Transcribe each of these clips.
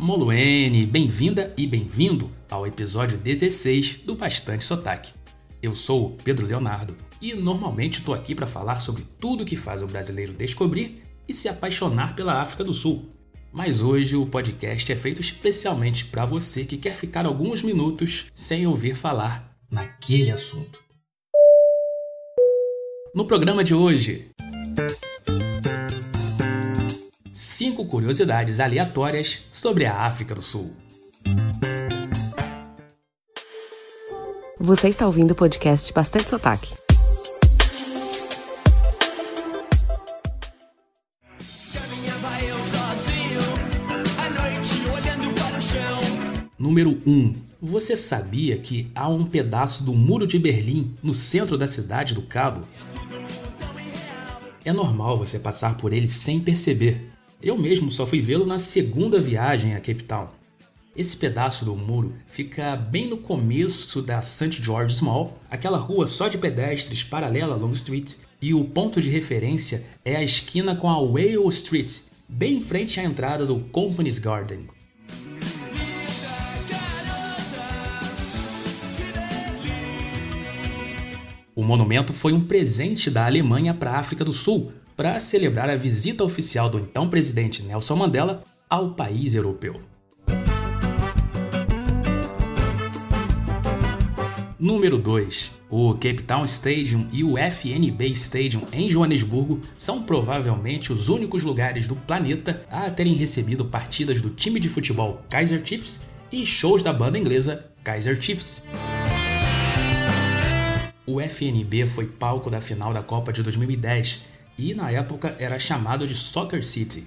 Moluene, bem-vinda e bem-vindo ao episódio 16 do Bastante Sotaque. Eu sou Pedro Leonardo e normalmente estou aqui para falar sobre tudo que faz o brasileiro descobrir e se apaixonar pela África do Sul. Mas hoje o podcast é feito especialmente para você que quer ficar alguns minutos sem ouvir falar naquele assunto. No programa de hoje, cinco curiosidades aleatórias sobre a África do Sul. Você está ouvindo o podcast Bastante Sotaque. Número 1. Você sabia que há um pedaço do Muro de Berlim no centro da cidade do Cabo? É normal você passar por ele sem perceber. Eu mesmo só fui vê-lo na segunda viagem Cape Town. Esse pedaço do muro fica bem no começo da St. George's Mall, aquela rua só de pedestres paralela a Long Street, e o ponto de referência é a esquina com a Whale Street, bem em frente à entrada do Company's Garden. O monumento foi um presente da Alemanha para a África do Sul para celebrar a visita oficial do então presidente Nelson Mandela ao país europeu. Número 2. O Cape Town Stadium e o FNB Stadium em Joanesburgo são provavelmente os únicos lugares do planeta a terem recebido partidas do time de futebol Kaiser Chiefs e shows da banda inglesa Kaiser Chiefs. O FNB foi palco da final da Copa de 2010 e na época era chamado de Soccer City.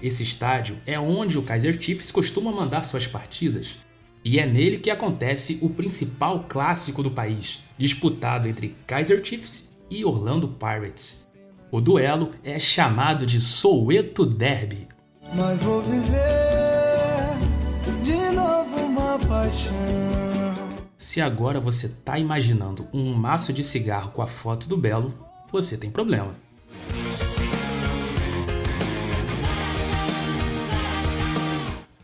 Esse estádio é onde o Kaiser Chiefs costuma mandar suas partidas, e é nele que acontece o principal clássico do país, disputado entre Kaiser Chiefs e Orlando Pirates. O duelo é chamado de Soweto Derby. Mas vou viver de novo uma paixão. Se agora você está imaginando um maço de cigarro com a foto do Belo, você tem problema.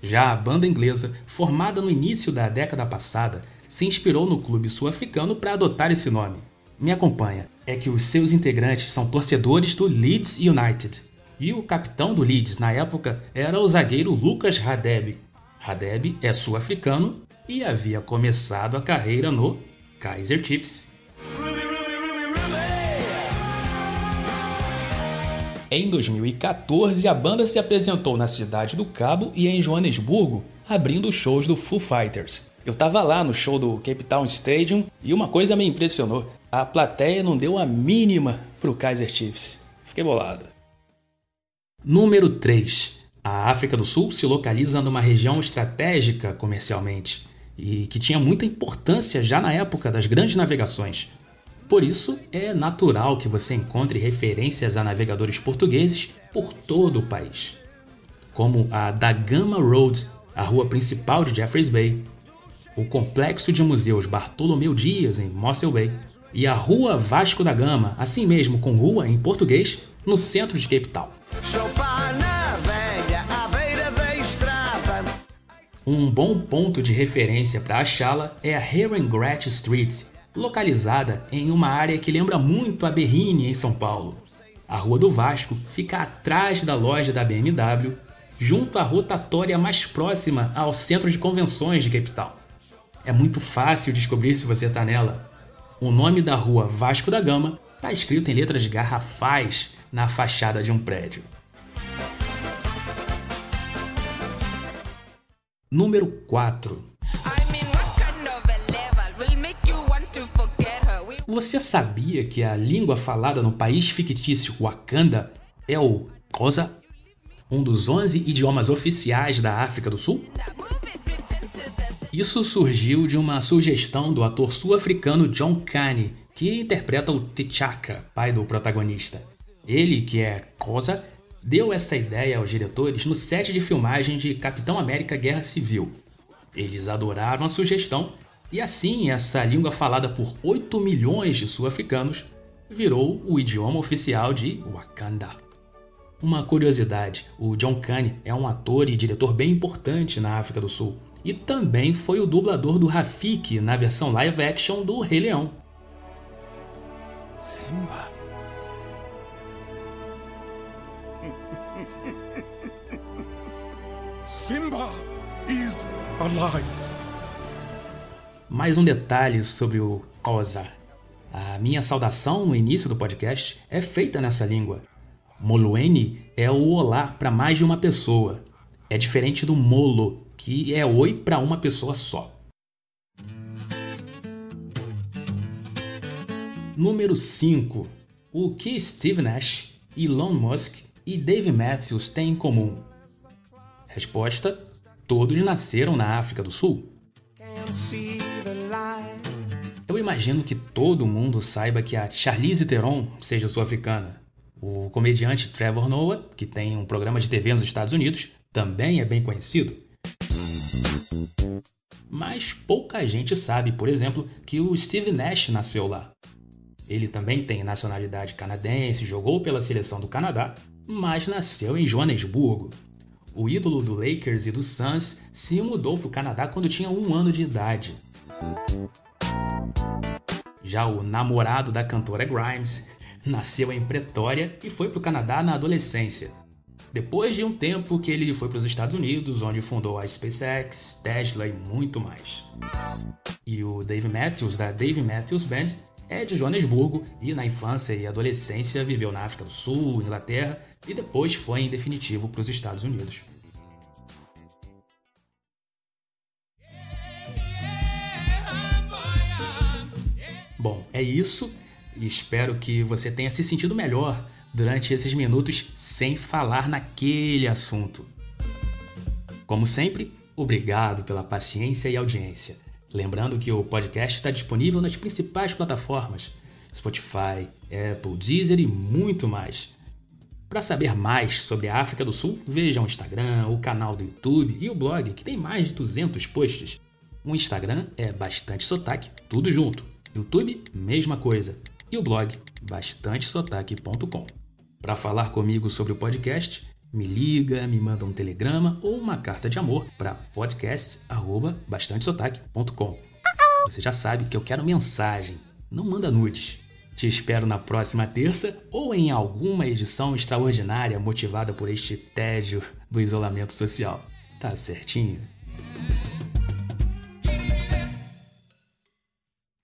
Já a banda inglesa, formada no início da década passada, se inspirou no clube sul-africano para adotar esse nome. Me acompanha, é que os seus integrantes são torcedores do Leeds United. E o capitão do Leeds na época era o zagueiro Lucas Radebe. Radebe é sul-africano e havia começado a carreira no Kaiser Chiefs. Em 2014, a banda se apresentou na cidade do Cabo e em Joanesburgo, abrindo shows do Foo Fighters. Eu tava lá no show do Cape Town Stadium e uma coisa me impressionou: a plateia não deu a mínima pro Kaiser Chiefs. Fiquei bolado. Número 3. A África do Sul se localiza numa região estratégica comercialmente e que tinha muita importância já na época das grandes navegações. Por isso, é natural que você encontre referências a navegadores portugueses por todo o país, como a da Gama Road, a rua principal de Jeffreys Bay, o complexo de museus Bartolomeu Dias, em Mossel Bay, e a Rua Vasco da Gama, assim mesmo com rua em português, no centro de Cape Town. Um bom ponto de referência para achá-la é a Herengrat Street, localizada em uma área que lembra muito a Berrine, em São Paulo. A Rua do Vasco fica atrás da loja da BMW, junto à rotatória mais próxima ao centro de convenções de Cape Town. É muito fácil descobrir se você está nela. O nome da rua Vasco da Gama está escrito em letras garrafais na fachada de um prédio. Número 4. Você sabia que a língua falada no país fictício Wakanda é o Xhosa, um dos 11 idiomas oficiais da África do Sul? Isso surgiu de uma sugestão do ator sul-africano John Kane, que interpreta o T'Chaka, pai do protagonista. Ele, que é Xhosa, deu essa ideia aos diretores no set de filmagem de Capitão América Guerra Civil. Eles adoraram a sugestão e assim essa língua falada por 8 milhões de sul-africanos virou o idioma oficial de Wakanda. Uma curiosidade: o John Kane é um ator e diretor bem importante na África do Sul e também foi o dublador do Rafiki na versão live action do Rei Leão. Simba. Simba is alive. Mais um detalhe sobre o Oza. A minha saudação no início do podcast é feita nessa língua. Moluene é o olá para mais de uma pessoa. É diferente do molo, que é oi para uma pessoa só. Número 5. O que Steve Nash, Elon Musk e Dave Matthews têm em comum? Resposta: todos nasceram na África do Sul. Eu imagino que todo mundo saiba que a Charlize Theron seja sul-africana. O comediante Trevor Noah, que tem um programa de TV nos Estados Unidos, também é bem conhecido. Mas pouca gente sabe, por exemplo, que o Steve Nash nasceu lá. Ele também tem nacionalidade canadense, jogou pela seleção do Canadá, mas nasceu em Joanesburgo. O ídolo do Lakers e do Suns se mudou para o Canadá quando tinha um ano de idade. Já o namorado da cantora Grimes nasceu em Pretória e foi para o Canadá na adolescência. Depois de um tempo que ele foi para os Estados Unidos, onde fundou a SpaceX, Tesla e muito mais. E o Dave Matthews, da Dave Matthews Band, é de Joanesburgo e na infância e adolescência viveu na África do Sul, Inglaterra e depois foi em definitivo para os Estados Unidos. Bom, é isso e espero que você tenha se sentido melhor durante esses minutos sem falar naquele assunto. Como sempre, obrigado pela paciência e audiência. Lembrando que o podcast está disponível nas principais plataformas: Spotify, Apple, Deezer e muito mais. Para saber mais sobre a África do Sul, veja o Instagram, o canal do YouTube e o blog, que tem mais de 200 posts. O Instagram é bastante sotaque, tudo junto. YouTube, mesma coisa. E o blog, bastantesotaque.com. Para falar comigo sobre o podcast, me liga, me manda um telegrama ou uma carta de amor para podcast@bastantesotaque.com. Você já sabe que eu quero mensagem, não manda nudes. Te espero na próxima terça ou em alguma edição extraordinária motivada por este tédio do isolamento social. Tá certinho?